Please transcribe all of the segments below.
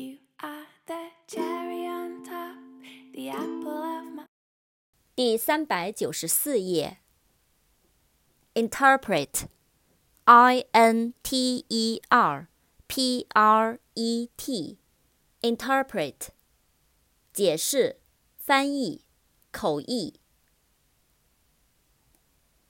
You are the cherry on top, the apple of my 第三百九十四页。Interpret，I N T E R P R E T，Interpret，解释、翻译、口译。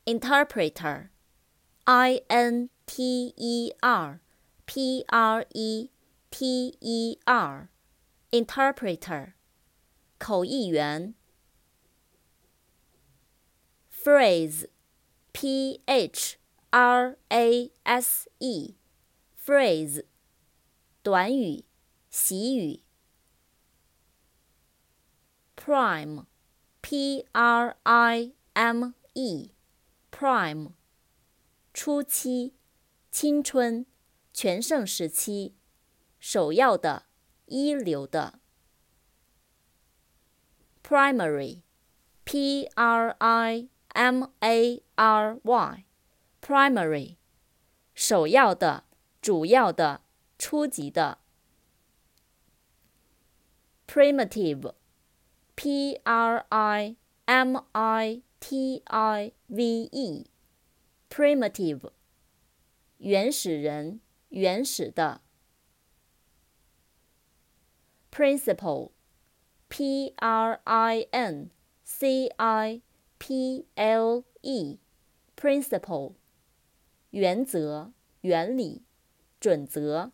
Interpreter，I N T E R P R E T E R，Interpreter，口译员。phrase, p h r a s e, phrase, 短语、习语。prime, p r i m e, prime, 初期、青春、全盛时期、首要的、一流的。primary, p r i M A R Y，primary，首要的、主要的、初级的。Primitive，P R I M I T I V E，primitive，原始人、原始的。Principle，P R I N C I P L E，principle，原则、原理、准则。